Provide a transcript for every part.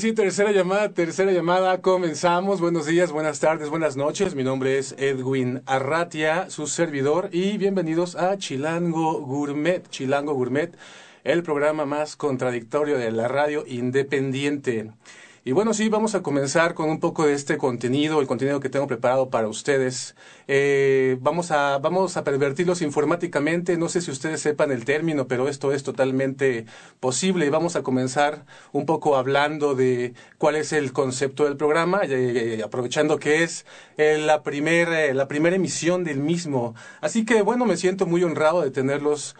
sí, tercera llamada, tercera llamada, comenzamos. Buenos días, buenas tardes, buenas noches. Mi nombre es Edwin Arratia, su servidor, y bienvenidos a Chilango Gourmet. Chilango Gourmet, el programa más contradictorio de la radio independiente. Y bueno, sí, vamos a comenzar con un poco de este contenido, el contenido que tengo preparado para ustedes. Eh, vamos, a, vamos a pervertirlos informáticamente. No sé si ustedes sepan el término, pero esto es totalmente posible. Vamos a comenzar un poco hablando de cuál es el concepto del programa, eh, aprovechando que es eh, la primera la primera emisión del mismo. Así que bueno, me siento muy honrado de tenerlos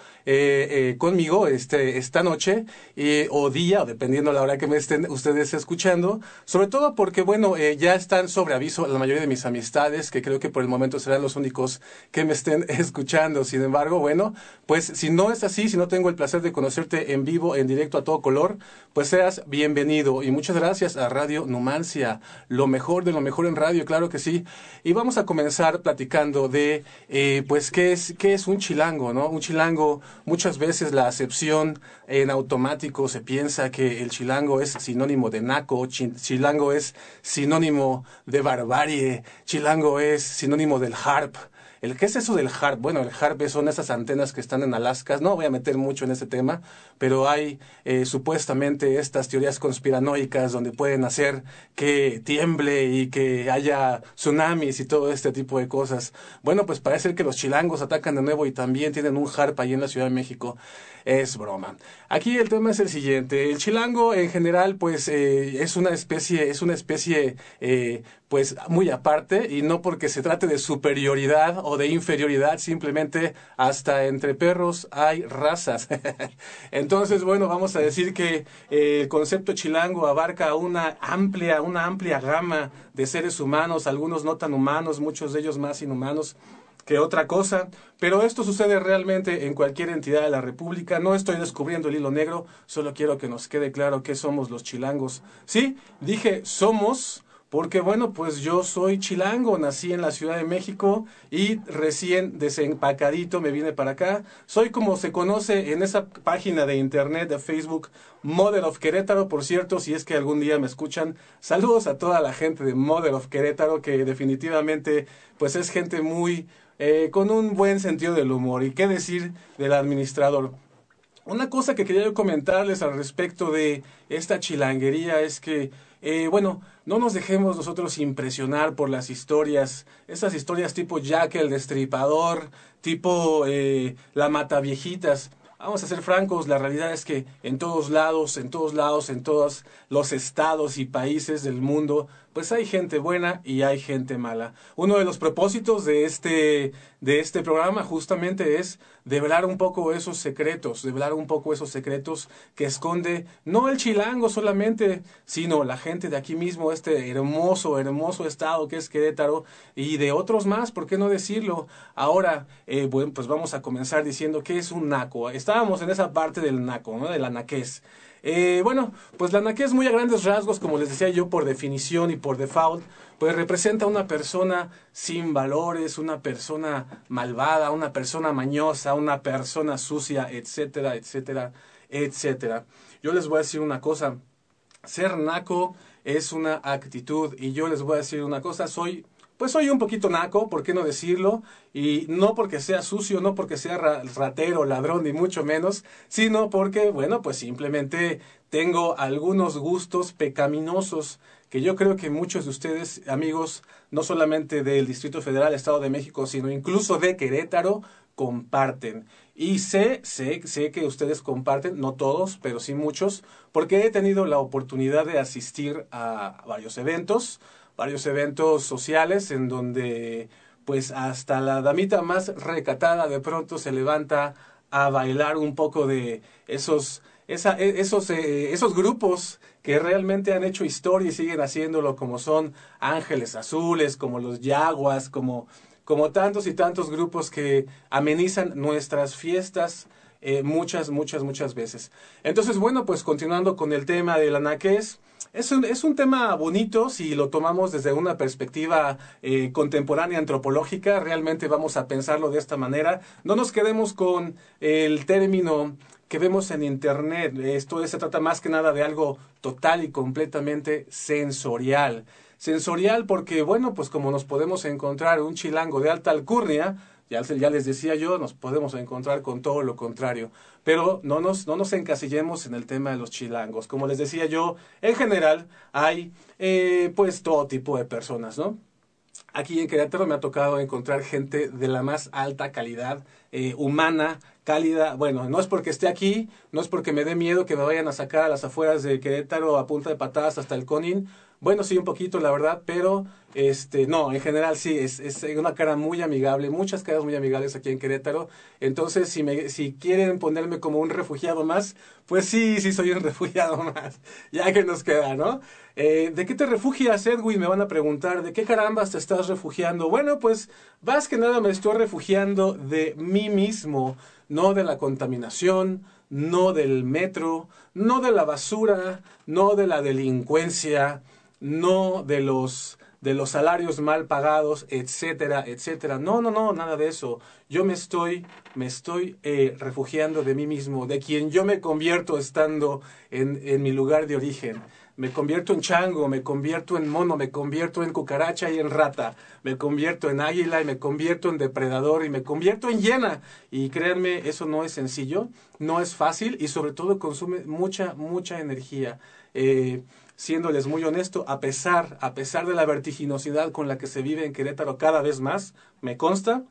conmigo este, esta noche o día, dependiendo la hora que me estén ustedes escuchando. Sobre todo porque, bueno, ya están sobre aviso la mayoría de mis amistades, que creo que por el momento serán los únicos que me estén escuchando. Sin embargo, bueno, pues si no es así, si no tengo el placer de conocerte en vivo, en directo a todo color, pues seas bienvenido. Y muchas gracias a Radio Numancia, lo mejor de lo mejor en radio, claro que sí. Y vamos a comenzar platicando de, eh, pues, qué es, qué es un chilango, ¿no? Un chilango, muchas veces la acepción en automático se piensa que el chilango es sinónimo de naco, chilango es sinónimo de barbarie, chilango es sinónimo de harp. El, ¿Qué es eso del harp? Bueno, el harp son esas antenas que están en Alaska. No voy a meter mucho en ese tema, pero hay eh, supuestamente estas teorías conspiranoicas donde pueden hacer que tiemble y que haya tsunamis y todo este tipo de cosas. Bueno, pues parece que los chilangos atacan de nuevo y también tienen un harp ahí en la Ciudad de México es broma. Aquí el tema es el siguiente. El chilango en general, pues, eh, es una especie, es una especie, eh, pues, muy aparte y no porque se trate de superioridad o de inferioridad, simplemente hasta entre perros hay razas. Entonces, bueno, vamos a decir que eh, el concepto chilango abarca una amplia, una amplia gama de seres humanos, algunos no tan humanos, muchos de ellos más inhumanos que otra cosa, pero esto sucede realmente en cualquier entidad de la República. No estoy descubriendo el hilo negro, solo quiero que nos quede claro que somos los chilangos. Sí, dije somos, porque bueno, pues yo soy chilango, nací en la Ciudad de México y recién desempacadito me vine para acá. Soy como se conoce en esa página de internet de Facebook, Mother of Querétaro, por cierto, si es que algún día me escuchan, saludos a toda la gente de Mother of Querétaro, que definitivamente pues es gente muy eh, con un buen sentido del humor. ¿Y qué decir del administrador? Una cosa que quería comentarles al respecto de esta chilanguería es que, eh, bueno, no nos dejemos nosotros impresionar por las historias, esas historias tipo Jack el Destripador, tipo eh, La Mataviejitas. Vamos a ser francos, la realidad es que en todos lados, en todos lados, en todos los estados y países del mundo, pues hay gente buena y hay gente mala. Uno de los propósitos de este, de este programa justamente es develar un poco esos secretos, develar un poco esos secretos que esconde no el chilango solamente, sino la gente de aquí mismo, este hermoso, hermoso estado que es Querétaro y de otros más, ¿por qué no decirlo? Ahora, eh, bueno, pues vamos a comenzar diciendo qué es un naco. Estábamos en esa parte del naco, ¿no? De la naquez. Eh, bueno, pues la naquez muy a grandes rasgos, como les decía yo, por definición y por default, pues representa una persona sin valores, una persona malvada, una persona mañosa, una persona sucia, etcétera, etcétera, etcétera. Yo les voy a decir una cosa, ser naco es una actitud y yo les voy a decir una cosa, soy pues soy un poquito naco, ¿por qué no decirlo? Y no porque sea sucio, no porque sea ratero, ladrón, ni mucho menos, sino porque, bueno, pues simplemente tengo algunos gustos pecaminosos que yo creo que muchos de ustedes, amigos, no solamente del Distrito Federal, Estado de México, sino incluso de Querétaro, comparten. Y sé, sé, sé que ustedes comparten, no todos, pero sí muchos, porque he tenido la oportunidad de asistir a varios eventos, varios eventos sociales en donde pues hasta la damita más recatada de pronto se levanta a bailar un poco de esos, esa, e, esos, eh, esos grupos que realmente han hecho historia y siguen haciéndolo, como son Ángeles Azules, como los Yaguas, como, como tantos y tantos grupos que amenizan nuestras fiestas eh, muchas, muchas, muchas veces. Entonces, bueno, pues continuando con el tema del anaqués, es un, es un tema bonito si lo tomamos desde una perspectiva eh, contemporánea antropológica, realmente vamos a pensarlo de esta manera. No nos quedemos con el término que vemos en Internet. Esto se trata más que nada de algo total y completamente sensorial. Sensorial porque, bueno, pues como nos podemos encontrar un chilango de alta alcurnia, ya, les decía yo, nos podemos encontrar con todo lo contrario. Pero no nos, no nos encasillemos en el tema de los chilangos. Como les decía yo, en general hay eh, pues todo tipo de personas, ¿no? Aquí en Querétaro me ha tocado encontrar gente de la más alta calidad eh, humana, cálida. Bueno, no es porque esté aquí, no es porque me dé miedo que me vayan a sacar a las afueras de Querétaro a punta de patadas hasta el Conin, bueno, sí, un poquito, la verdad, pero este, no, en general sí, es, es una cara muy amigable, muchas caras muy amigables aquí en Querétaro. Entonces, si, me, si quieren ponerme como un refugiado más, pues sí, sí soy un refugiado más, ya que nos queda, ¿no? Eh, ¿De qué te refugias, Edwin? Me van a preguntar, ¿de qué carambas te estás refugiando? Bueno, pues más que nada me estoy refugiando de mí mismo, no de la contaminación, no del metro, no de la basura, no de la delincuencia, no de los de los salarios mal pagados, etcétera, etcétera. No, no, no, nada de eso. Yo me estoy, me estoy eh, refugiando de mí mismo, de quien yo me convierto estando en, en mi lugar de origen. Me convierto en chango, me convierto en mono, me convierto en cucaracha y en rata, me convierto en águila y me convierto en depredador y me convierto en hiena. Y créanme, eso no es sencillo, no es fácil y sobre todo consume mucha, mucha energía. Eh, siéndoles muy honesto, a pesar, a pesar de la vertiginosidad con la que se vive en Querétaro cada vez más, me consta,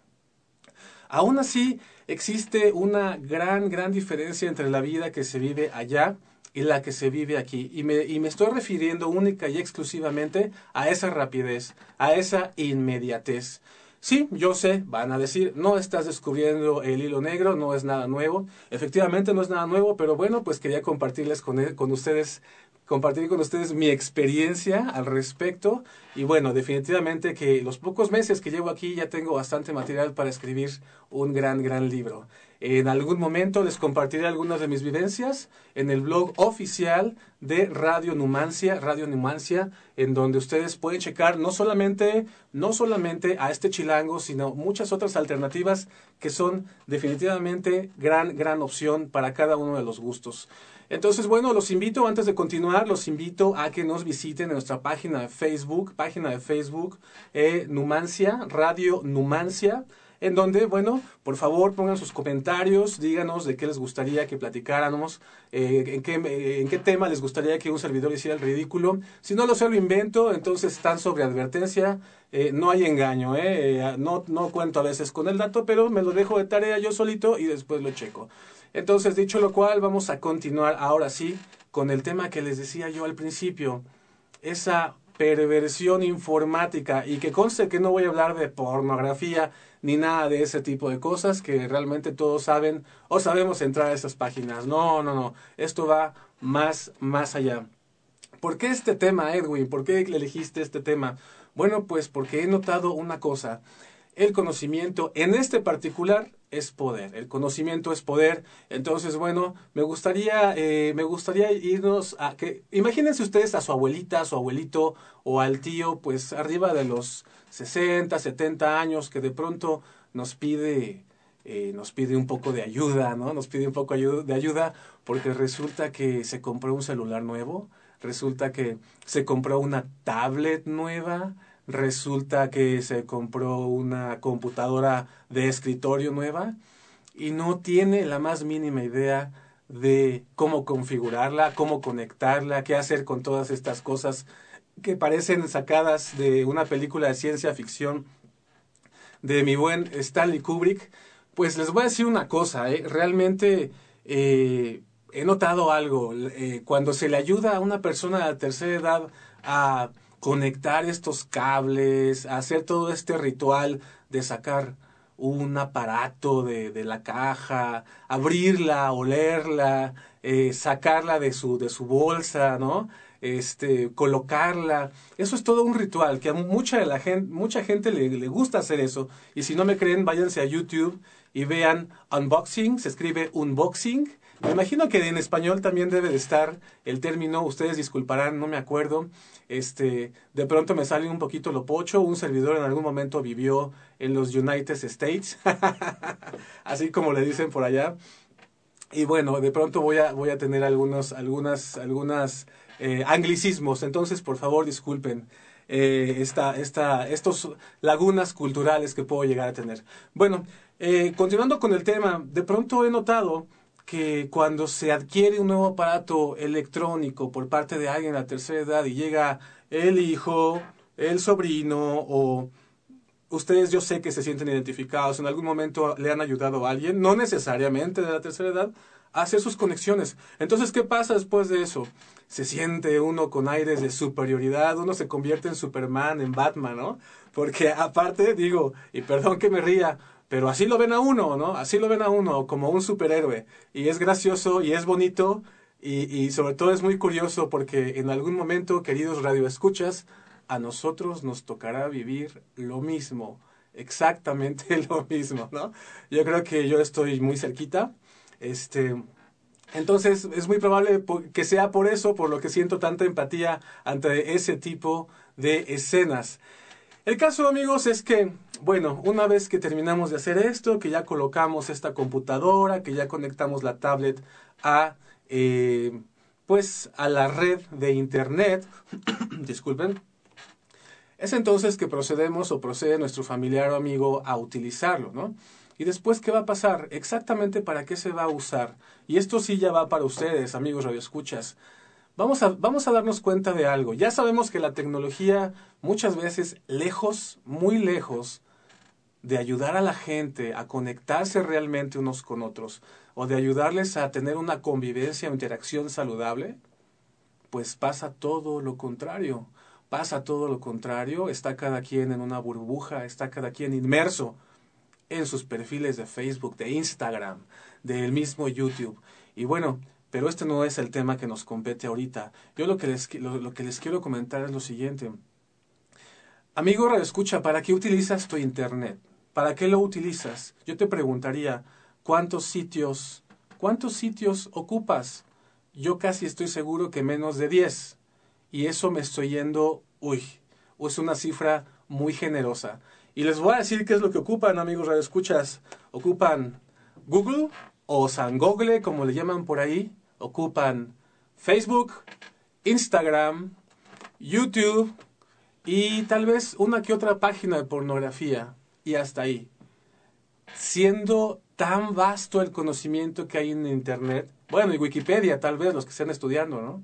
aún así existe una gran, gran diferencia entre la vida que se vive allá y la que se vive aquí. Y me, y me estoy refiriendo única y exclusivamente a esa rapidez, a esa inmediatez. Sí, yo sé, van a decir, no estás descubriendo el hilo negro, no es nada nuevo. Efectivamente no es nada nuevo, pero bueno, pues quería compartirles con, con ustedes compartir con ustedes mi experiencia al respecto. Y bueno, definitivamente que los pocos meses que llevo aquí ya tengo bastante material para escribir un gran, gran libro. En algún momento les compartiré algunas de mis vivencias en el blog oficial de Radio Numancia, Radio Numancia, en donde ustedes pueden checar no solamente, no solamente a este chilango, sino muchas otras alternativas que son definitivamente gran, gran opción para cada uno de los gustos. Entonces, bueno, los invito, antes de continuar, los invito a que nos visiten en nuestra página de Facebook, página de Facebook, eh, Numancia, Radio Numancia en donde, bueno, por favor pongan sus comentarios, díganos de qué les gustaría que platicáramos, eh, en, qué, en qué tema les gustaría que un servidor hiciera el ridículo. Si no lo sé, lo invento, entonces están sobre advertencia, eh, no hay engaño, eh, no, no cuento a veces con el dato, pero me lo dejo de tarea yo solito y después lo checo. Entonces, dicho lo cual, vamos a continuar ahora sí con el tema que les decía yo al principio, esa perversión informática y que conste que no voy a hablar de pornografía ni nada de ese tipo de cosas que realmente todos saben o sabemos entrar a esas páginas. No, no, no, esto va más, más allá. ¿Por qué este tema, Edwin? ¿Por qué elegiste este tema? Bueno, pues porque he notado una cosa el conocimiento en este particular es poder. El conocimiento es poder. Entonces, bueno, me gustaría, eh, me gustaría irnos a que, imagínense ustedes a su abuelita, a su abuelito o al tío, pues arriba de los 60, 70 años, que de pronto nos pide, eh, nos pide un poco de ayuda, ¿no? Nos pide un poco de ayuda porque resulta que se compró un celular nuevo, resulta que se compró una tablet nueva, resulta que se compró una computadora de escritorio nueva y no tiene la más mínima idea de cómo configurarla, cómo conectarla, qué hacer con todas estas cosas que parecen sacadas de una película de ciencia ficción de mi buen Stanley Kubrick. Pues les voy a decir una cosa, ¿eh? realmente eh, he notado algo. Eh, cuando se le ayuda a una persona de la tercera edad a conectar estos cables, hacer todo este ritual de sacar un aparato de, de la caja, abrirla, olerla, eh, sacarla de su, de su bolsa, ¿no? Este, colocarla. Eso es todo un ritual que a mucha, de la gente, mucha gente le, le gusta hacer eso. Y si no me creen, váyanse a YouTube y vean unboxing, se escribe unboxing. Me imagino que en español también debe de estar el término, ustedes disculparán, no me acuerdo. Este, de pronto me sale un poquito lo pocho, un servidor en algún momento vivió en los United States, así como le dicen por allá. Y bueno, de pronto voy a, voy a tener algunos, algunas, algunas eh, anglicismos, entonces por favor disculpen. Eh, esta, esta, estos lagunas culturales que puedo llegar a tener. Bueno, eh, continuando con el tema, de pronto he notado que cuando se adquiere un nuevo aparato electrónico por parte de alguien a la tercera edad y llega el hijo, el sobrino o ustedes yo sé que se sienten identificados, en algún momento le han ayudado a alguien, no necesariamente de la tercera edad, a hacer sus conexiones. Entonces, ¿qué pasa después de eso? Se siente uno con aires de superioridad, uno se convierte en Superman, en Batman, ¿no? Porque aparte, digo, y perdón que me ría, pero así lo ven a uno, ¿no? Así lo ven a uno como un superhéroe. Y es gracioso y es bonito y, y sobre todo es muy curioso porque en algún momento, queridos radioescuchas, a nosotros nos tocará vivir lo mismo, exactamente lo mismo, ¿no? Yo creo que yo estoy muy cerquita. Este, entonces es muy probable que sea por eso, por lo que siento tanta empatía ante ese tipo de escenas. El caso, amigos, es que, bueno, una vez que terminamos de hacer esto, que ya colocamos esta computadora, que ya conectamos la tablet a, eh, pues, a la red de Internet, disculpen, es entonces que procedemos o procede nuestro familiar o amigo a utilizarlo, ¿no? Y después, ¿qué va a pasar? Exactamente para qué se va a usar. Y esto sí ya va para ustedes, amigos radioescuchas. Vamos a, vamos a darnos cuenta de algo. Ya sabemos que la tecnología muchas veces lejos, muy lejos, de ayudar a la gente a conectarse realmente unos con otros o de ayudarles a tener una convivencia o interacción saludable, pues pasa todo lo contrario pasa todo lo contrario, está cada quien en una burbuja, está cada quien inmerso en sus perfiles de Facebook, de Instagram, del mismo YouTube. Y bueno, pero este no es el tema que nos compete ahorita. Yo lo que les, lo, que les quiero comentar es lo siguiente. Amigo Escucha, ¿para qué utilizas tu Internet? ¿Para qué lo utilizas? Yo te preguntaría, ¿cuántos sitios, cuántos sitios ocupas? Yo casi estoy seguro que menos de 10 y eso me estoy yendo, uy, es una cifra muy generosa. Y les voy a decir qué es lo que ocupan, amigos radioescuchas. Ocupan Google o San Google, como le llaman por ahí. Ocupan Facebook, Instagram, YouTube y tal vez una que otra página de pornografía. Y hasta ahí. Siendo tan vasto el conocimiento que hay en Internet, bueno, y Wikipedia tal vez, los que estén estudiando, ¿no?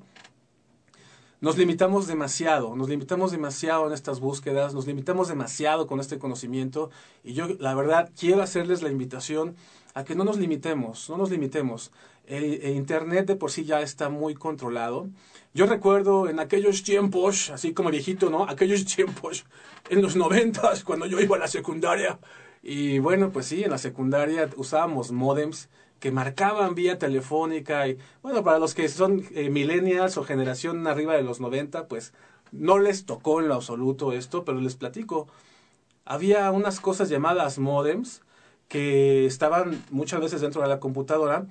Nos limitamos demasiado, nos limitamos demasiado en estas búsquedas, nos limitamos demasiado con este conocimiento y yo la verdad quiero hacerles la invitación a que no nos limitemos, no nos limitemos. El, Internet de por sí ya está muy controlado. Yo recuerdo en aquellos tiempos, así como viejito, ¿no? Aquellos tiempos, en los noventas, cuando yo iba a la secundaria. Y bueno, pues sí, en la secundaria usábamos modems que marcaban vía telefónica y bueno, para los que son eh, millennials o generación arriba de los 90, pues no les tocó en lo absoluto esto, pero les platico. Había unas cosas llamadas modems que estaban muchas veces dentro de la computadora,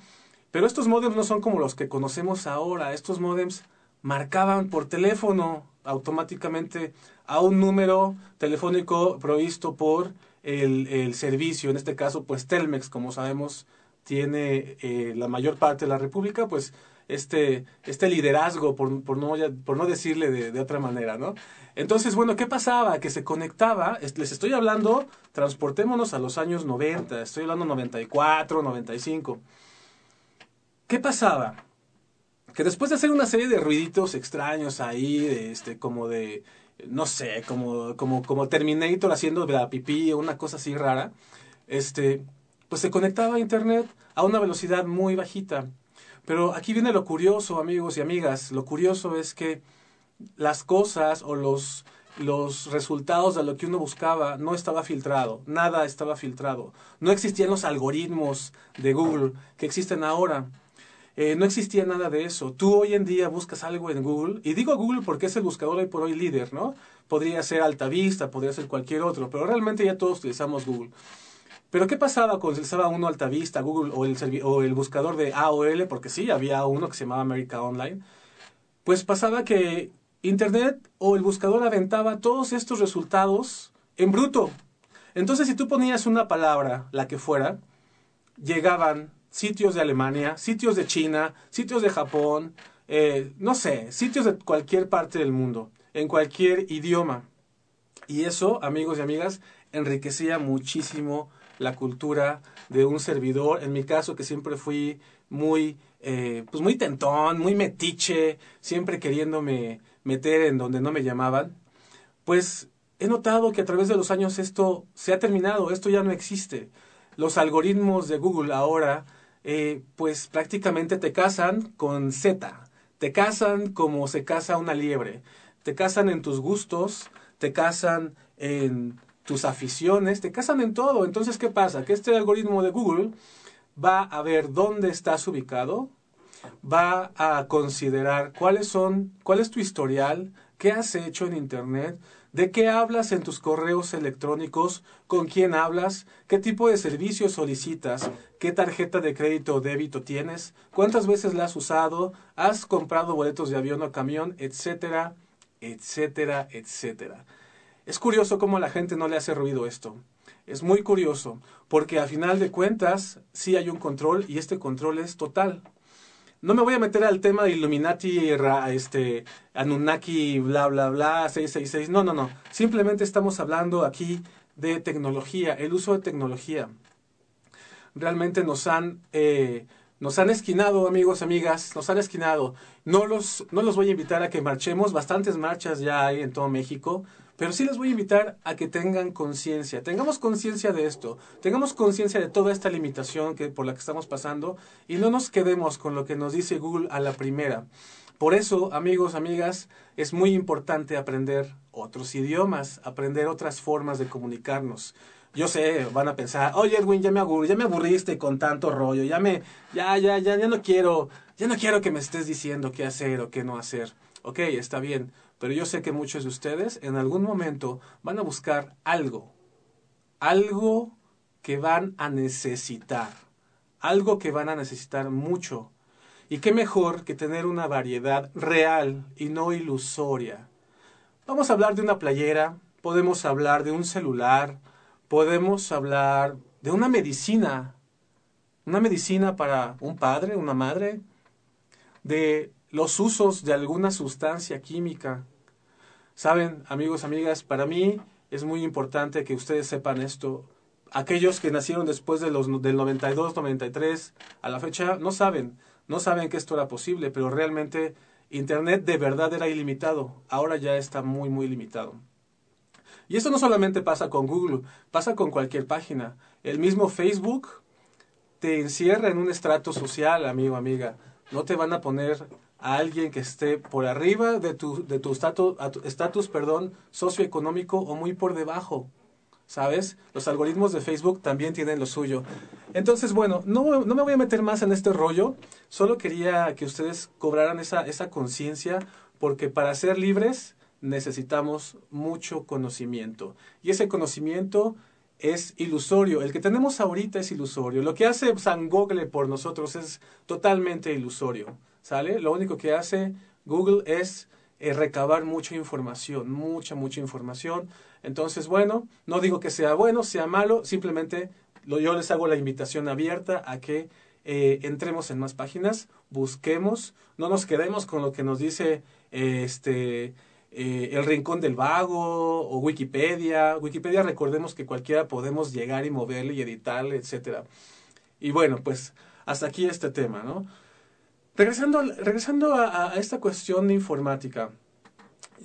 pero estos modems no son como los que conocemos ahora. Estos modems marcaban por teléfono automáticamente a un número telefónico provisto por el, el servicio, en este caso pues Telmex, como sabemos tiene eh, la mayor parte de la República, pues este, este liderazgo, por, por, no, por no decirle de, de, otra manera, ¿no? Entonces, bueno, ¿qué pasaba? Que se conectaba, les estoy hablando, transportémonos a los años 90, estoy hablando 94, 95. ¿Qué pasaba? Que después de hacer una serie de ruiditos extraños ahí, de, este, como de, no sé, como, como, como Terminator haciendo la pipí o una cosa así rara, este, pues se conectaba a Internet a una velocidad muy bajita. Pero aquí viene lo curioso, amigos y amigas. Lo curioso es que las cosas o los, los resultados de lo que uno buscaba no estaba filtrado, nada estaba filtrado. No existían los algoritmos de Google que existen ahora. Eh, no existía nada de eso. Tú hoy en día buscas algo en Google, y digo Google porque es el buscador hoy por hoy líder, ¿no? Podría ser Altavista, podría ser cualquier otro, pero realmente ya todos utilizamos Google. Pero ¿qué pasaba cuando utilizaba uno Altavista, Google o el, o el buscador de AOL? Porque sí, había uno que se llamaba America Online. Pues pasaba que Internet o el buscador aventaba todos estos resultados en bruto. Entonces, si tú ponías una palabra, la que fuera, llegaban sitios de Alemania, sitios de China, sitios de Japón, eh, no sé, sitios de cualquier parte del mundo, en cualquier idioma. Y eso, amigos y amigas, enriquecía muchísimo la cultura de un servidor. En mi caso, que siempre fui muy, eh, pues muy tentón, muy metiche, siempre queriéndome meter en donde no me llamaban, pues he notado que a través de los años esto se ha terminado, esto ya no existe. Los algoritmos de Google ahora eh, pues prácticamente te casan con Z, te casan como se casa una liebre, te casan en tus gustos, te casan en tus aficiones, te casan en todo. Entonces, ¿qué pasa? Que este algoritmo de Google va a ver dónde estás ubicado, va a considerar cuáles son, cuál es tu historial, qué has hecho en Internet, ¿De qué hablas en tus correos electrónicos? ¿Con quién hablas? ¿Qué tipo de servicios solicitas? ¿Qué tarjeta de crédito o débito tienes? ¿Cuántas veces la has usado? ¿Has comprado boletos de avión o camión? Etcétera, etcétera, etcétera. Es curioso cómo a la gente no le hace ruido esto. Es muy curioso, porque a final de cuentas sí hay un control y este control es total. No me voy a meter al tema de Illuminati, este, Anunnaki, bla, bla, bla, 666. No, no, no. Simplemente estamos hablando aquí de tecnología, el uso de tecnología. Realmente nos han, eh, nos han esquinado, amigos, amigas, nos han esquinado. No los, no los voy a invitar a que marchemos, bastantes marchas ya hay en todo México. Pero sí les voy a invitar a que tengan conciencia, tengamos conciencia de esto, tengamos conciencia de toda esta limitación que, por la que estamos pasando y no nos quedemos con lo que nos dice Google a la primera. Por eso, amigos, amigas, es muy importante aprender otros idiomas, aprender otras formas de comunicarnos. Yo sé, van a pensar, oye Edwin, ya me ya me aburriste con tanto rollo, ya me, ya, ya, ya, ya no quiero, ya no quiero que me estés diciendo qué hacer o qué no hacer. Ok, está bien, pero yo sé que muchos de ustedes en algún momento van a buscar algo, algo que van a necesitar, algo que van a necesitar mucho. Y qué mejor que tener una variedad real y no ilusoria. Vamos a hablar de una playera, podemos hablar de un celular, podemos hablar de una medicina, una medicina para un padre, una madre, de los usos de alguna sustancia química. Saben, amigos, amigas, para mí es muy importante que ustedes sepan esto. Aquellos que nacieron después de los, del 92, 93, a la fecha, no saben, no saben que esto era posible, pero realmente Internet de verdad era ilimitado. Ahora ya está muy, muy limitado. Y esto no solamente pasa con Google, pasa con cualquier página. El mismo Facebook te encierra en un estrato social, amigo, amiga. No te van a poner a alguien que esté por arriba de tu de tu estatus perdón socioeconómico o muy por debajo sabes los algoritmos de Facebook también tienen lo suyo entonces bueno no, no me voy a meter más en este rollo solo quería que ustedes cobraran esa esa conciencia porque para ser libres necesitamos mucho conocimiento y ese conocimiento es ilusorio. El que tenemos ahorita es ilusorio. Lo que hace San Google por nosotros es totalmente ilusorio. ¿Sale? Lo único que hace Google es eh, recabar mucha información, mucha, mucha información. Entonces, bueno, no digo que sea bueno, sea malo, simplemente lo, yo les hago la invitación abierta a que eh, entremos en más páginas, busquemos, no nos quedemos con lo que nos dice este eh, el Rincón del Vago o Wikipedia. Wikipedia, recordemos que cualquiera podemos llegar y moverle y editarle, etcétera. Y bueno, pues hasta aquí este tema, ¿no? Regresando, regresando a, esta cuestión de informática,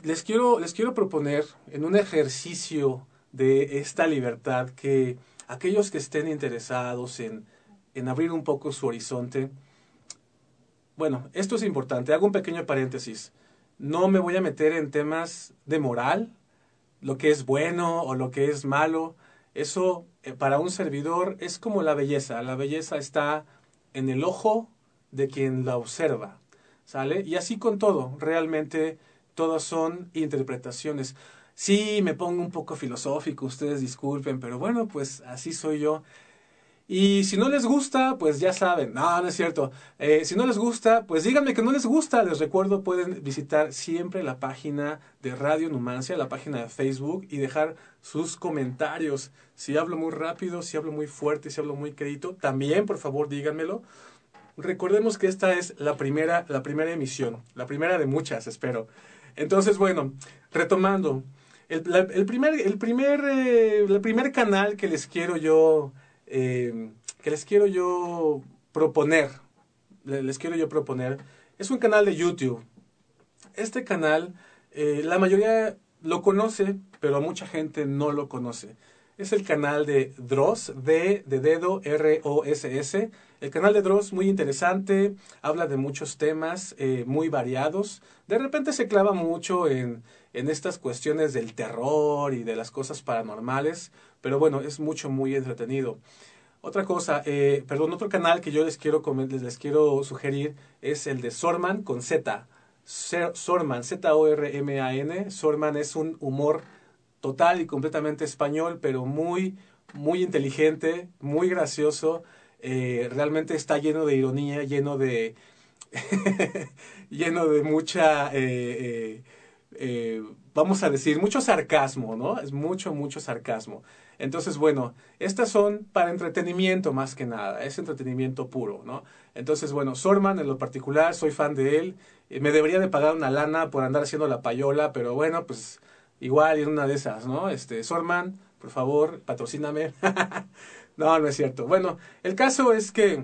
les quiero, les quiero proponer en un ejercicio de esta libertad que aquellos que estén interesados en, en abrir un poco su horizonte, bueno, esto es importante, hago un pequeño paréntesis. no me voy a meter en temas de moral, lo que es bueno o lo que es malo. Eso eh, para un servidor es como la belleza. La belleza está en el ojo de quien la observa. ¿Sale? Y así con todo. Realmente todas son interpretaciones. Sí, me pongo un poco filosófico, ustedes disculpen, pero bueno, pues así soy yo. Y si no les gusta, pues ya saben, no, no es cierto. Eh, si no les gusta, pues díganme que no les gusta. Les recuerdo, pueden visitar siempre la página de Radio Numancia, la página de Facebook y dejar sus comentarios. Si hablo muy rápido, si hablo muy fuerte, si hablo muy querido, también por favor díganmelo. Recordemos que esta es la primera, la primera emisión, la primera de muchas, espero. Entonces, bueno, retomando, el, primer, el primer, eh, el primer canal que les quiero yo eh, que les quiero yo proponer, les quiero yo proponer, es un canal de YouTube. Este canal, eh, la mayoría lo conoce, pero mucha gente no lo conoce. Es el canal de Dross, D de dedo, R-O-S-S. El canal de Dross, muy interesante, habla de muchos temas eh, muy variados. De repente se clava mucho en, en estas cuestiones del terror y de las cosas paranormales, pero bueno, es mucho, muy entretenido. Otra cosa, eh, perdón, otro canal que yo les quiero, les quiero sugerir es el de Sorman con Z. Sorman, Z-O-R-M-A-N. Sorman es un humor total y completamente español, pero muy, muy inteligente, muy gracioso. Eh, realmente está lleno de ironía, lleno de, lleno de mucha, eh, vamos a decir, mucho sarcasmo, ¿no? Es mucho, mucho sarcasmo. Entonces, bueno, estas son para entretenimiento más que nada, es entretenimiento puro, ¿no? Entonces, bueno, Sorman en lo particular, soy fan de él, eh, me debería de pagar una lana por andar haciendo la payola, pero bueno, pues igual en una de esas, ¿no? Este, Sorman, por favor, patrocíname. no, no es cierto. Bueno, el caso es que...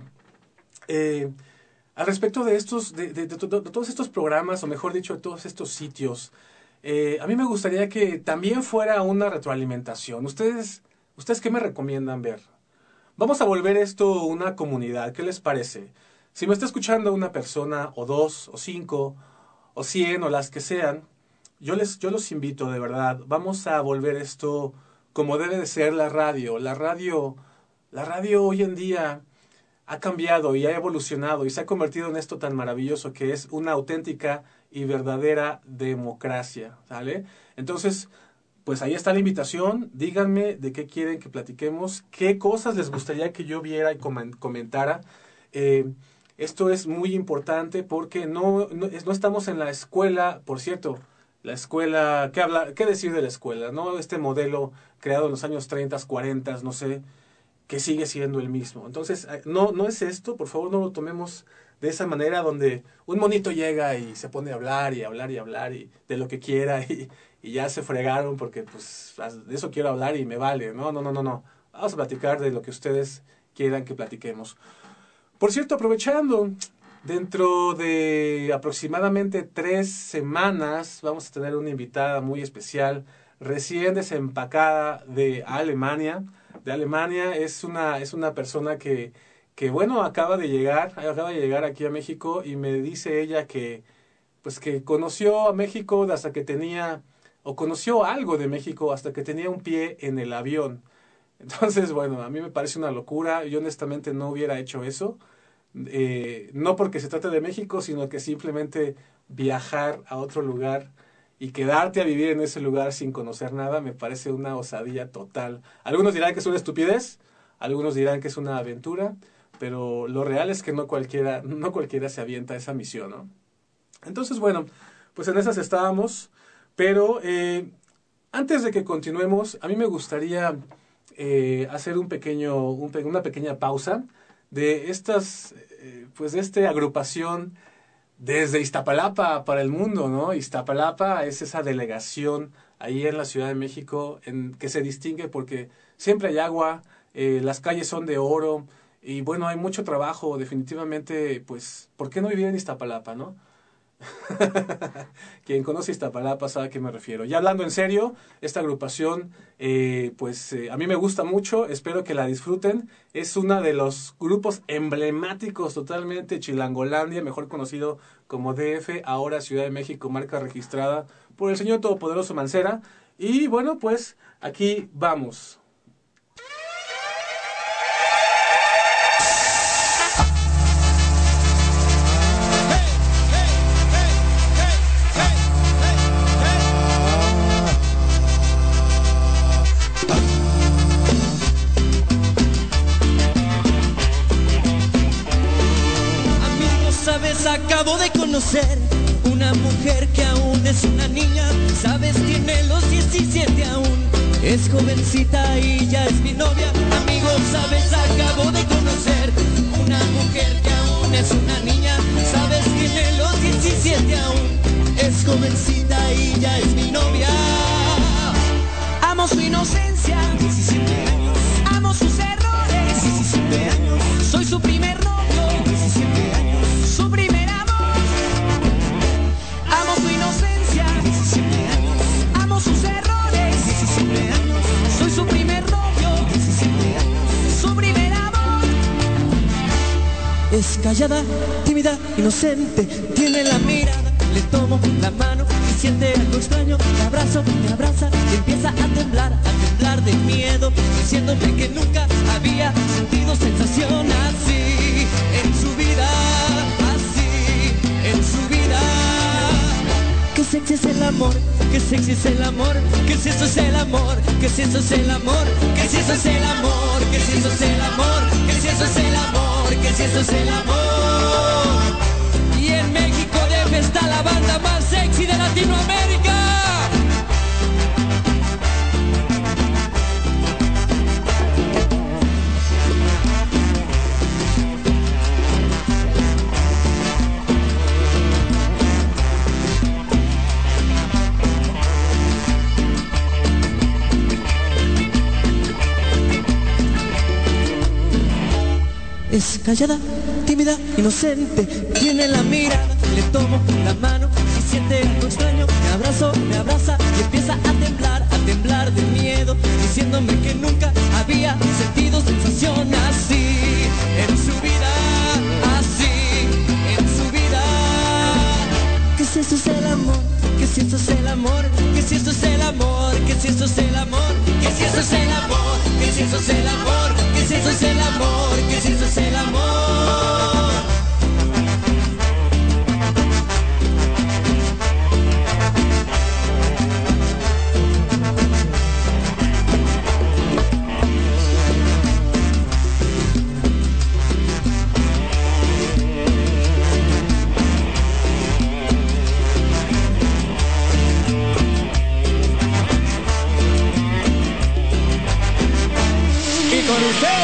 Eh, al respecto de estos, de, de, todos estos programas, o mejor dicho, de todos estos sitios, eh, a mí me gustaría que también fuera una retroalimentación. Ustedes ¿Ustedes qué me recomiendan ver? Vamos a volver esto una comunidad. ¿Qué les parece? Si me está escuchando una persona, o dos, o cinco, o cien, o las que sean, yo, les, yo los invito de verdad. Vamos a volver esto como debe de ser la radio. La radio, la radio hoy en día ha cambiado y ha evolucionado y se ha convertido en esto tan maravilloso que es una auténtica y verdadera democracia, ¿sale? Entonces, pues ahí está la invitación. Díganme de qué quieren que platiquemos, qué cosas les gustaría que yo viera y comentara. Eh, esto es muy importante porque no, no, estamos en la escuela, por cierto, la escuela, ¿qué, habla, ¿qué decir de la escuela? ¿no? Este modelo creado en los años 30, 40, no sé, que sigue siendo el mismo. Entonces, eh, no, no es esto, por favor no lo tomemos de esa manera donde un monito llega y se pone a hablar y hablar y hablar y de lo que quiera y, y ya se fregaron porque pues de eso quiero hablar y me vale. No, no, no, no, no. Vamos a platicar de lo que ustedes quieran que platiquemos. Por cierto, aprovechando, dentro de aproximadamente tres semanas vamos a tener una invitada muy especial, recién desempacada de Alemania. De Alemania es una, es una persona que, que, bueno, acaba de llegar, acaba de llegar aquí a México y me dice ella que, pues que conoció a México hasta que tenía o conoció algo de México hasta que tenía un pie en el avión. Entonces, bueno, a mí me parece una locura. Yo honestamente no hubiera hecho eso. Eh, no porque se trate de México, sino que simplemente viajar a otro lugar y quedarte a vivir en ese lugar sin conocer nada me parece una osadía total. Algunos dirán que es una estupidez, algunos dirán que es una aventura, pero lo real es que no cualquiera, no cualquiera se avienta a esa misión, ¿no? Entonces, bueno, pues en esas estábamos. Pero eh, antes de que continuemos, a mí me gustaría eh, hacer un pequeño, una pequeña pausa de estas, eh, pues de esta agrupación desde Iztapalapa para el mundo, ¿no? Iztapalapa es esa delegación ahí en la Ciudad de México en que se distingue porque siempre hay agua, las calles son de oro y bueno, hay mucho trabajo, definitivamente, pues, ¿por qué no vivir en Iztapalapa, no? Quien conoce Iztapalapa sabe a qué me refiero. Ya hablando en serio, esta agrupación, eh, pues eh, a mí me gusta mucho, espero que la disfruten. Es uno de los grupos emblemáticos totalmente Chilangolandia, mejor conocido como DF, ahora Ciudad de México, marca registrada por el señor Todopoderoso Mancera. Y bueno, pues aquí vamos. Conocer una mujer que aún es una niña, sabes, tiene los 17 aún. Es jovencita y ya es mi novia, amigos, sabes, acabo de conocer una mujer que aún es una niña, sabes, tiene los 17 aún. Es jovencita y ya es mi novia. Amo su inocencia, 17 callada, tímida, inocente, tiene la mirada, le tomo la mano y siente algo extraño, me abrazo, me abraza y empieza a temblar, a temblar de miedo, diciéndome que nunca había sentido sensación así en su vida, así en su vida. Que sexy es el amor, que sexy es el amor, que si eso es el amor, que si eso es el amor, que si eso es el amor, que si eso es el amor, que si eso es el amor, que si eso es el amor. Y en México debe estar la banda más sexy de Latinoamérica. Es callada, tímida, inocente, tiene la mirada, le tomo la mano. Y siente algo extraño, me abrazo, me abraza y empieza a temblar, a temblar de miedo, diciéndome que nunca había sentido sensación así. En su vida, así. En su vida. Que si esto es el amor, que si esto es el amor, que si esto es el amor, que si esto es el amor, que si esto es el amor, que si esto es el amor, que si esto es el amor, que si esto es el amor. Con ustedes,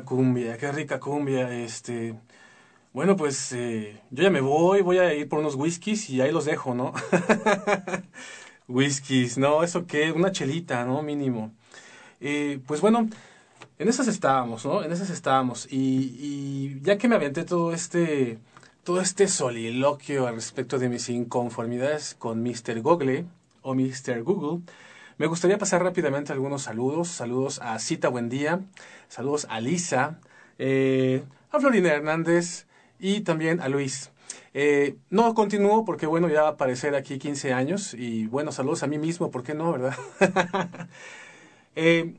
cumbia, qué rica cumbia. Este, bueno, pues eh, yo ya me voy, voy a ir por unos whiskies y ahí los dejo, ¿no? whiskies, no, eso qué, una chelita, ¿no? Mínimo. Eh, pues bueno, en esas estábamos, ¿no? En esas estábamos. Y, y ya que me aventé todo este, todo este soliloquio al respecto de mis inconformidades con Mr. Google o Mr. Google, me gustaría pasar rápidamente algunos saludos. Saludos a Cita Buendía, saludos a Lisa, eh, a Florina Hernández y también a Luis. Eh, no continúo porque, bueno, ya va a aparecer aquí 15 años y, bueno, saludos a mí mismo, ¿por qué no, verdad? eh,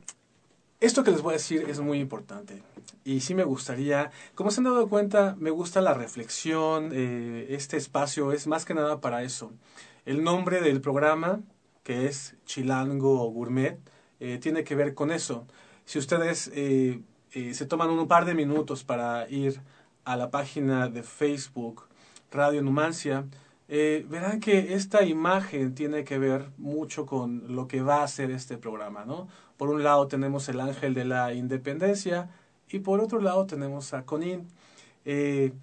esto que les voy a decir es muy importante y sí me gustaría, como se han dado cuenta, me gusta la reflexión, este espacio es más que nada para eso. El nombre del programa, que es Chilango Gourmet, tiene que ver con eso. Si ustedes eh, se toman un par de minutos para ir a la página de Facebook Radio Numancia, verán que esta imagen tiene que ver mucho con lo que va a ser este programa, ¿no? Por un lado tenemos el ángel de la independencia y por otro lado tenemos a Conin. Eh,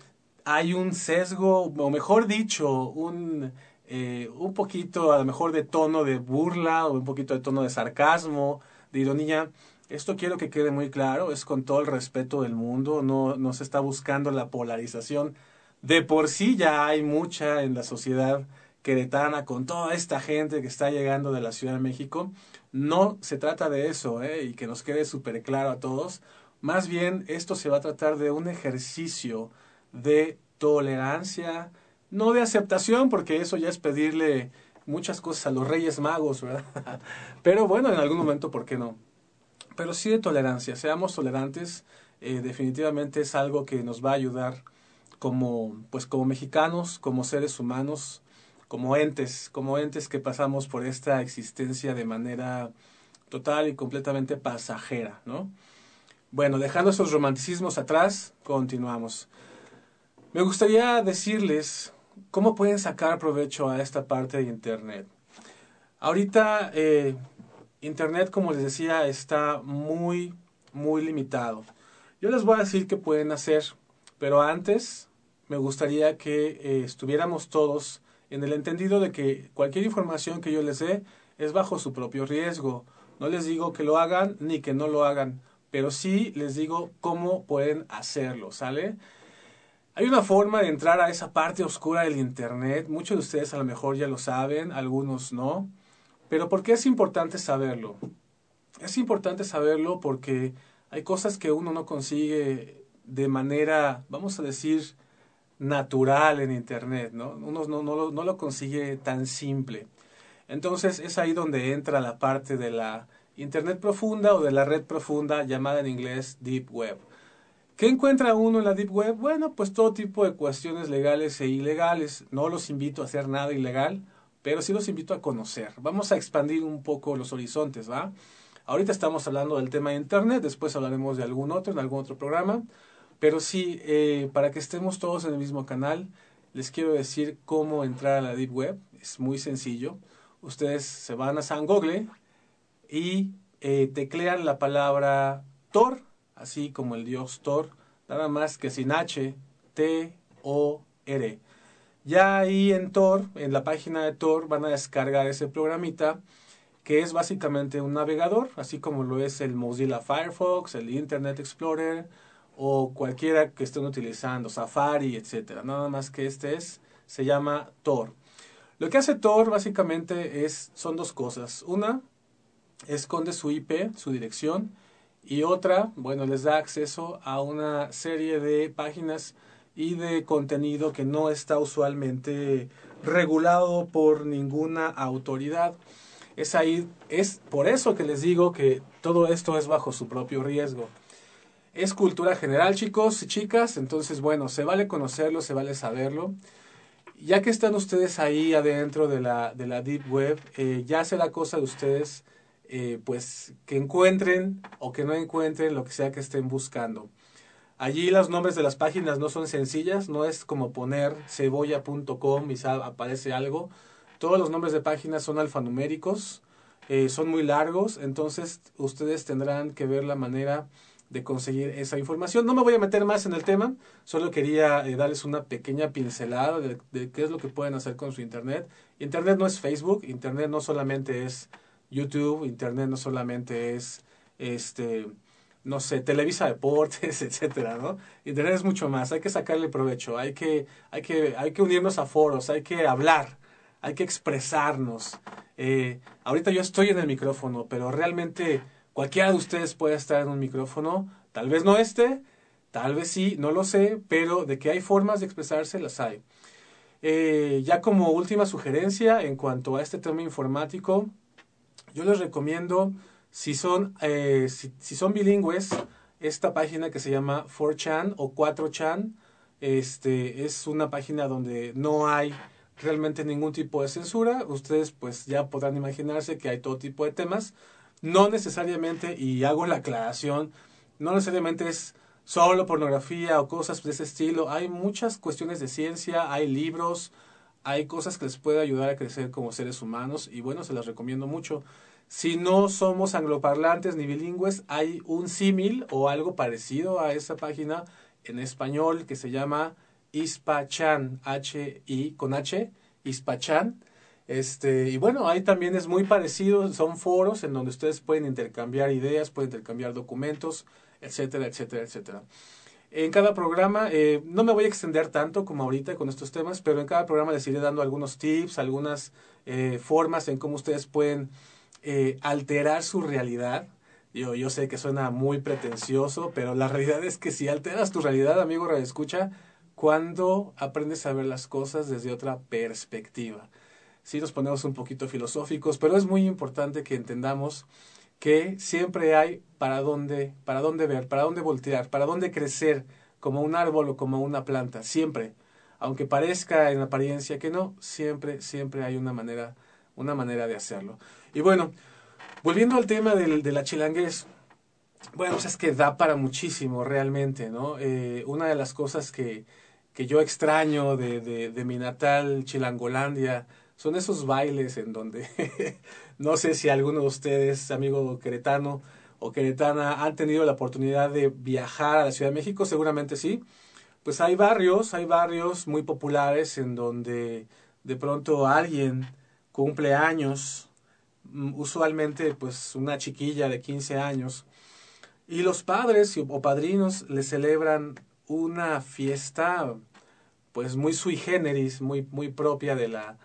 hay un sesgo, o mejor dicho, un, eh, un poquito a lo mejor de tono de burla o un poquito de tono de sarcasmo, de ironía. Esto quiero que quede muy claro, es con todo el respeto del mundo, no, no se está buscando la polarización. De por sí ya hay mucha en la sociedad queretana con toda esta gente que está llegando de la Ciudad de México. No se trata de eso, ¿eh? y que nos quede súper claro a todos. Más bien, esto se va a tratar de un ejercicio de tolerancia, no de aceptación, porque eso ya es pedirle muchas cosas a los Reyes Magos, ¿verdad? Pero bueno, en algún momento, ¿por qué no? Pero sí de tolerancia, seamos tolerantes, eh, definitivamente es algo que nos va a ayudar como, pues como mexicanos, como seres humanos, como entes, como entes que pasamos por esta existencia de manera total y completamente pasajera, ¿no? Bueno, dejando esos romanticismos atrás, continuamos. Me gustaría decirles cómo pueden sacar provecho a esta parte de Internet. Ahorita, eh, Internet, como les decía, está muy, muy limitado. Yo les voy a decir qué pueden hacer, pero antes me gustaría que eh, estuviéramos todos en el entendido de que cualquier información que yo les dé es bajo su propio riesgo. No les digo que lo hagan ni que no lo hagan, pero sí les digo cómo pueden hacerlo, ¿sale? Hay una forma de entrar a esa parte oscura del Internet. Muchos de ustedes a lo mejor ya lo saben, algunos no. Pero ¿por qué es importante saberlo? Es importante saberlo porque hay cosas que uno no consigue de manera, vamos a decir, natural en Internet, ¿no? Uno no, no, no, lo consigue tan simple. Entonces es ahí donde entra la parte de la Internet profunda o de la red profunda llamada en inglés Deep Web. ¿Qué encuentra uno en la Deep Web? Bueno, pues todo tipo de cuestiones legales e ilegales. No los invito a hacer nada ilegal, pero sí los invito a conocer. Vamos a expandir un poco los horizontes, ¿va? Ahorita estamos hablando del tema de Internet, después hablaremos de algún otro, en algún otro programa. Pero sí, eh, para que estemos todos en el mismo canal, les quiero decir cómo entrar a la Deep Web. Es muy sencillo. Ustedes se van a San Google y eh, teclean la palabra Thor, así como el dios Thor, nada más que sin H, T-O-R. Ya ahí en Tor, en la página de Tor, van a descargar ese programita que es básicamente un navegador, así como lo es el Mozilla Firefox, el Internet Explorer, o cualquiera que estén utilizando, Safari, etcétera. Nada más que este es, se llama Tor. Lo que hace Tor básicamente es, son dos cosas. Una, esconde su IP, su dirección, y otra, bueno, les da acceso a una serie de páginas y de contenido que no está usualmente regulado por ninguna autoridad. Es ahí, es por eso que les digo que todo esto es bajo su propio riesgo. Es cultura general, chicos y chicas, entonces bueno, se vale conocerlo, se vale saberlo. Ya que están ustedes ahí adentro de la, de la Deep Web, eh, ya será cosa de ustedes, eh, pues, que encuentren o que no encuentren lo que sea que estén buscando. Allí los nombres de las páginas no son sencillas, no es como poner cebolla.com y aparece algo. Todos los nombres de páginas son alfanuméricos, eh, son muy largos, entonces ustedes tendrán que ver la manera de conseguir esa información. No me voy a meter más en el tema, solo quería eh, darles una pequeña pincelada de, de, qué es lo que pueden hacer con su Internet. Internet no es Facebook, Internet no solamente es YouTube, Internet no solamente es, este, no sé, Televisa Deportes, etcétera, ¿no? Internet es mucho más, hay que sacarle provecho, hay que, hay que, hay que unirnos a foros, hay que hablar, hay que expresarnos. Eh, ahorita yo estoy en el micrófono, pero realmente Cualquiera de ustedes puede estar en un micrófono, tal vez no este, tal vez sí, no lo sé, pero de que hay formas de expresarse, las hay. Eh, ya como última sugerencia en cuanto a este tema informático, yo les recomiendo, si son, eh, si, si, son bilingües, esta página que se llama 4chan o 4chan, este, es una página donde no hay realmente ningún tipo de censura. Ustedes pues ya podrán imaginarse que hay todo tipo de temas. No necesariamente, y hago la aclaración, no necesariamente es solo pornografía o cosas de ese estilo. Hay muchas cuestiones de ciencia, hay libros, hay cosas que les puede ayudar a crecer como seres humanos y bueno, se las recomiendo mucho. Si no somos angloparlantes ni bilingües, hay un símil o algo parecido a esa página en español que se llama Ispachan, H-I con H, Ispachan. Este, y bueno, ahí también es muy parecido, son foros en donde ustedes pueden intercambiar ideas, pueden intercambiar documentos, etcétera, etcétera, etcétera. En cada programa, eh, no me voy a extender tanto como ahorita con estos temas, pero en cada programa les iré dando algunos tips, algunas eh, formas en cómo ustedes pueden eh, alterar su realidad. Yo, yo sé que suena muy pretencioso, pero la realidad es que si alteras tu realidad, amigo escucha, cuando aprendes a ver las cosas desde otra perspectiva sí nos ponemos un poquito filosóficos, pero es muy importante que entendamos que siempre hay para dónde, para dónde ver, para dónde voltear, para dónde crecer como un árbol o como una planta, siempre. Aunque parezca en apariencia que no, siempre, siempre hay una manera, una manera de hacerlo. Y bueno, volviendo al tema del, de la chilanguez, bueno, pues es que da para muchísimo realmente, ¿no? Eh, una de las cosas que, que yo extraño de, de, de mi natal Chilangolandia, son esos bailes en donde no sé si alguno de ustedes, amigo queretano o queretana, han tenido la oportunidad de viajar a la Ciudad de México, seguramente sí. Pues hay barrios, hay barrios muy populares en donde de pronto alguien cumple años, usualmente pues una chiquilla de 15 años, y los padres o padrinos le celebran una fiesta pues muy sui generis, muy, muy propia de la,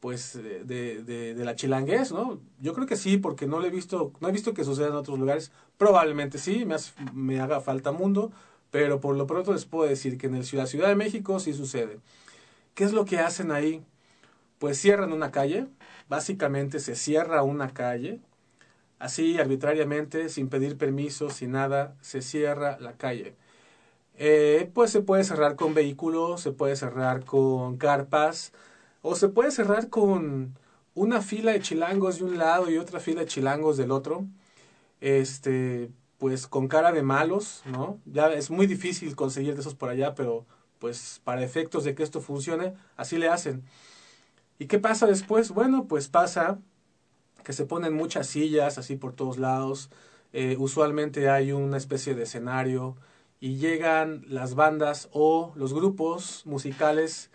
pues de, de, la ¿no? Yo creo que sí, porque no lo he visto, no he visto que suceda en otros lugares. Probablemente sí, me, me haga falta mundo, pero por lo pronto les puedo decir que en el Ciudad, Ciudad de México sí sucede. ¿Qué es lo que hacen ahí? Pues cierran una calle, básicamente se cierra una calle, así arbitrariamente, sin pedir permiso, sin nada, se cierra la calle. Eh, pues se puede cerrar con vehículos, se puede cerrar con carpas, o se puede cerrar con una fila de chilangos de un lado y otra fila de chilangos del otro. Este, pues con cara de malos, ¿no? Ya es muy difícil conseguir de esos por allá, pero pues para efectos de que esto funcione, así le hacen. ¿Y qué pasa después? Bueno, pues pasa que se ponen muchas sillas así por todos lados. Eh, usualmente hay una especie de escenario y llegan las bandas o los grupos musicales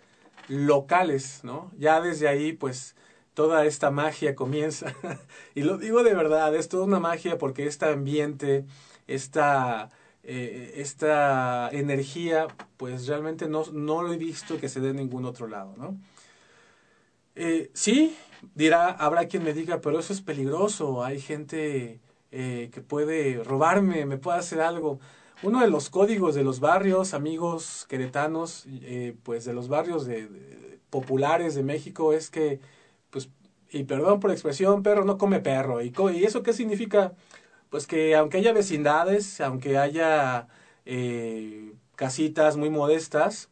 locales, ¿no? Ya desde ahí, pues, toda esta magia comienza. y lo digo de verdad, es toda una magia porque este ambiente, esta, eh, esta energía, pues realmente no, no lo he visto que se dé en ningún otro lado, ¿no? Eh, sí, dirá, habrá quien me diga, pero eso es peligroso, hay gente eh, que puede robarme, me puede hacer algo. Uno de los códigos de los barrios, amigos queretanos, eh, pues de los barrios de, populares de México es que, pues, y perdón por la expresión, perro no come perro. ¿Y, ¿Y eso qué significa? Pues que aunque haya vecindades, aunque haya eh, casitas muy modestas,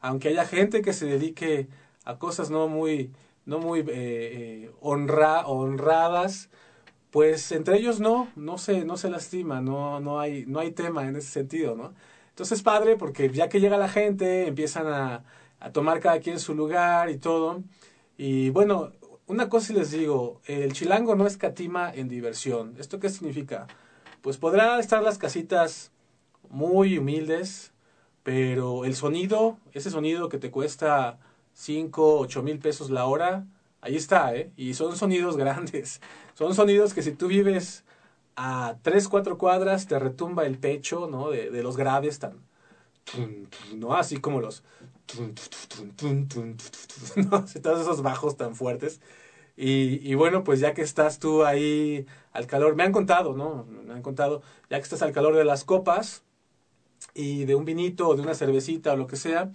aunque haya gente que se dedique a cosas no muy, no muy eh, honra, honradas, pues entre ellos no, no se, no se lastima, no, no, hay, no hay tema en ese sentido, ¿no? Entonces es padre porque ya que llega la gente, empiezan a, a tomar cada quien su lugar y todo. Y bueno, una cosa les digo, el chilango no escatima en diversión. ¿Esto qué significa? pues podrá estar las casitas muy humildes, pero el sonido, ese sonido que te cuesta 5, 8 mil pesos la hora, ahí está, ¿eh? Y son sonidos grandes. Son sonidos que si tú vives a 3, 4 cuadras, te retumba el pecho, ¿no? De, de los graves tan... ¿No? Así como los... ¿no? Todos esos bajos tan fuertes. Y, y, bueno, pues ya que estás tú ahí al calor, me han contado, ¿no? Me han contado, ya que estás al calor de las copas y de un vinito o de una cervecita o lo que sea,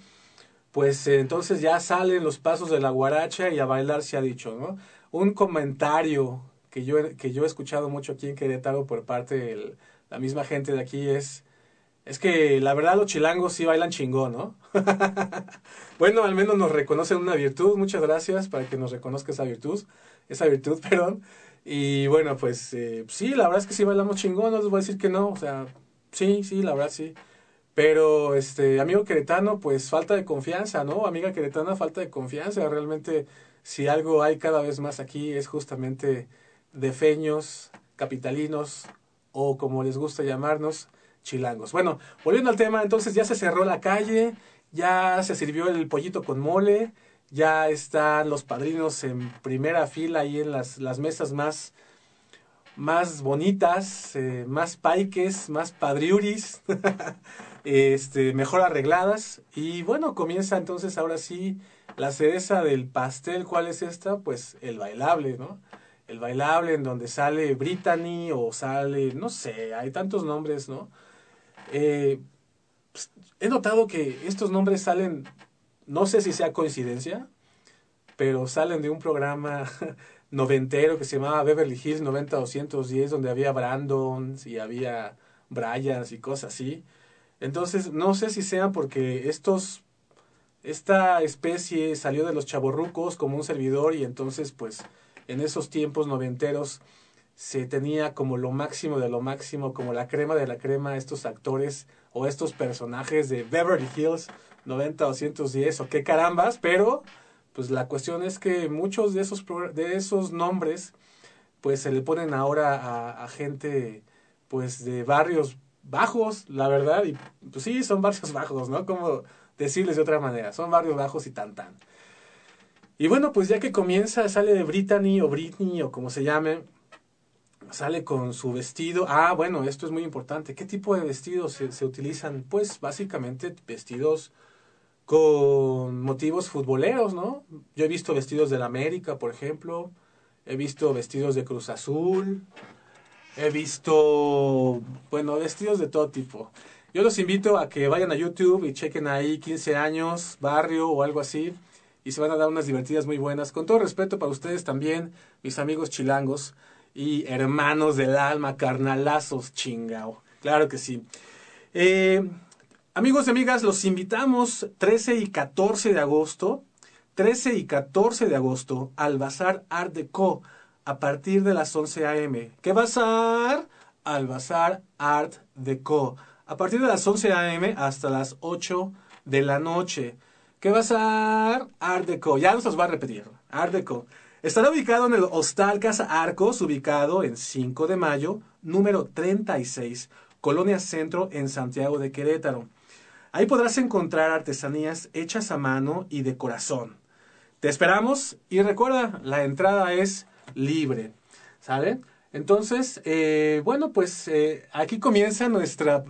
pues eh, entonces ya salen los pasos de la guaracha y a bailar se ha dicho, ¿no? Un comentario que yo, que yo he escuchado mucho aquí en Querétaro por parte de la misma gente de aquí es, es que la verdad los chilangos sí bailan chingón, ¿no? bueno, al menos nos reconocen una virtud. Muchas gracias para que nos reconozca esa virtud. Esa virtud, perdón. Y bueno, pues eh, sí, la verdad es que sí bailamos chingón. No les voy a decir que no. O sea, sí, sí, la verdad sí. Pero, este, amigo queretano, pues falta de confianza, ¿no? Amiga queretana, falta de confianza. Realmente, si algo hay cada vez más aquí es justamente defeños, capitalinos o como les gusta llamarnos, chilangos. Bueno, volviendo al tema, entonces ya se cerró la calle, ya se sirvió el pollito con mole, ya están los padrinos en primera fila ahí en las, las mesas más, más bonitas, eh, más paiques, más padriuris, este, mejor arregladas. Y bueno, comienza entonces ahora sí la cereza del pastel. ¿Cuál es esta? Pues el bailable, ¿no? El bailable en donde sale Brittany o sale, no sé, hay tantos nombres, ¿no? Eh, pues, he notado que estos nombres salen, no sé si sea coincidencia, pero salen de un programa noventero que se llamaba Beverly Hills 90210, donde había Brandons y había Bryans y cosas así. Entonces, no sé si sean porque estos, esta especie salió de los chaborrucos como un servidor y entonces, pues, en esos tiempos noventeros, se tenía como lo máximo de lo máximo, como la crema de la crema, estos actores o estos personajes de Beverly Hills 90 210 o qué carambas, pero pues la cuestión es que muchos de esos, de esos nombres pues se le ponen ahora a, a gente pues de barrios bajos, la verdad, y pues sí, son barrios bajos, ¿no? Como decirles de otra manera, son barrios bajos y tan tan. Y bueno, pues ya que comienza, sale de Brittany o Britney o como se llame, sale con su vestido. Ah, bueno, esto es muy importante. ¿Qué tipo de vestidos se, se, utilizan? Pues básicamente vestidos con motivos futboleros, ¿no? Yo he visto vestidos del América, por ejemplo. He visto vestidos de Cruz Azul. He visto, bueno, vestidos de todo tipo. Yo los invito a que vayan a YouTube y chequen ahí 15 años, barrio o algo así. Y se van a dar unas divertidas muy buenas. Con todo respeto para ustedes también, mis amigos chilangos y hermanos del alma, carnalazos, chingao. Claro que sí. Eh, amigos y amigas, los invitamos 13 y 14 de agosto, 13 y 14 de agosto al Bazar Art Deco a partir de las 11 a.m. ¿Qué bazar? Al Bazar Art Deco. A partir de las 11 a.m. hasta las 8 de la noche. ¿Qué bazar? Art Deco. Ya nos los va a repetir. Art Deco. Estará ubicado en el Hostal Casa Arcos, ubicado en 5 de mayo, número 36, Colonia Centro, en Santiago de Querétaro. Ahí podrás encontrar artesanías hechas a mano y de corazón. Te esperamos y recuerda, la entrada es libre. ¿Sale? Entonces, eh, bueno, pues eh, aquí comienza nuestra,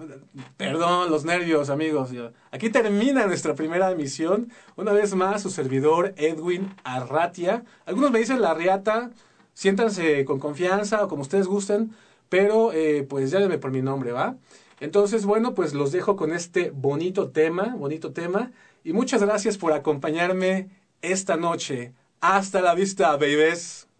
perdón, los nervios, amigos. Aquí termina nuestra primera emisión. Una vez más, su servidor Edwin Arratia. Algunos me dicen la riata, siéntanse con confianza o como ustedes gusten, pero eh, pues llámenme por mi nombre, ¿va? Entonces, bueno, pues los dejo con este bonito tema, bonito tema. Y muchas gracias por acompañarme esta noche. Hasta la vista, babies.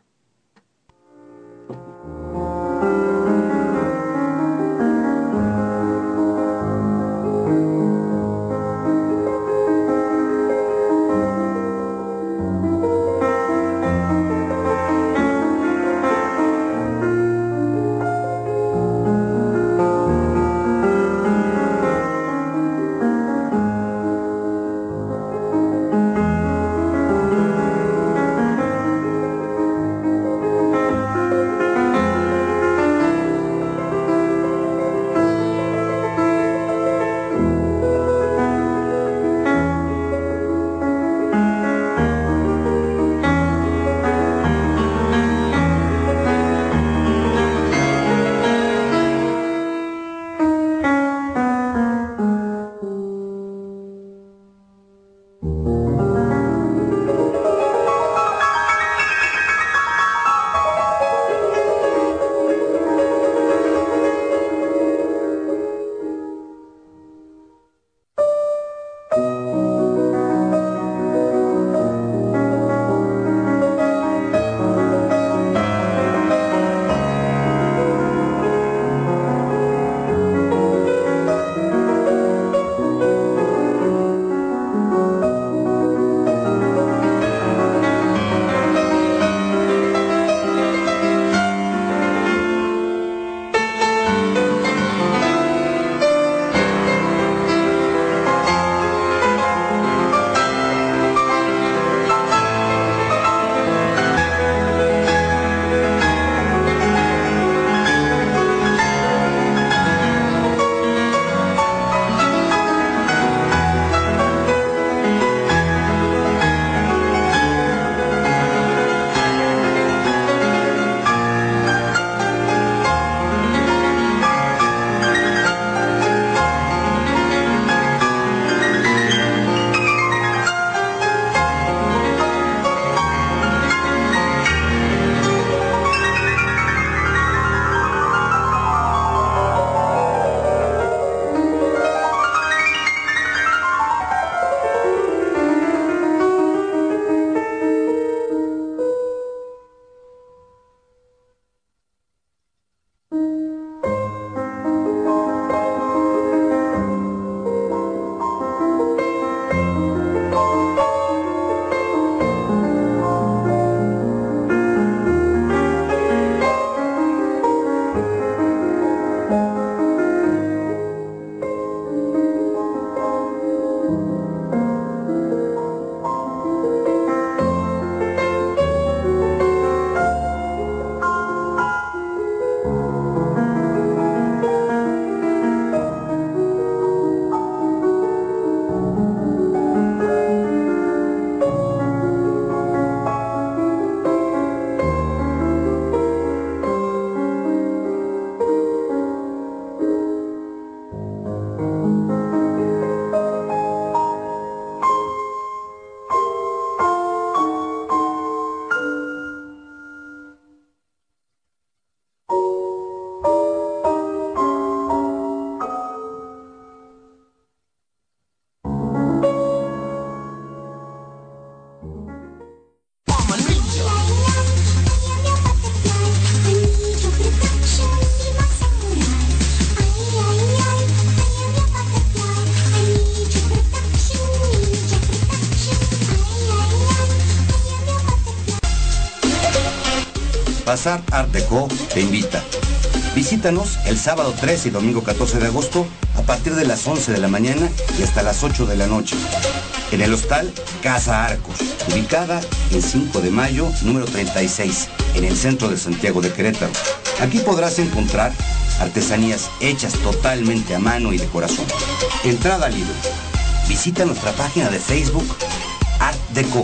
Art Deco te invita. Visítanos el sábado 13 y domingo 14 de agosto a partir de las 11 de la mañana y hasta las 8 de la noche. En el hostal Casa Arcos, ubicada en 5 de mayo, número 36, en el centro de Santiago de Querétaro. Aquí podrás encontrar artesanías hechas totalmente a mano y de corazón. Entrada libre. Visita nuestra página de Facebook Art Deco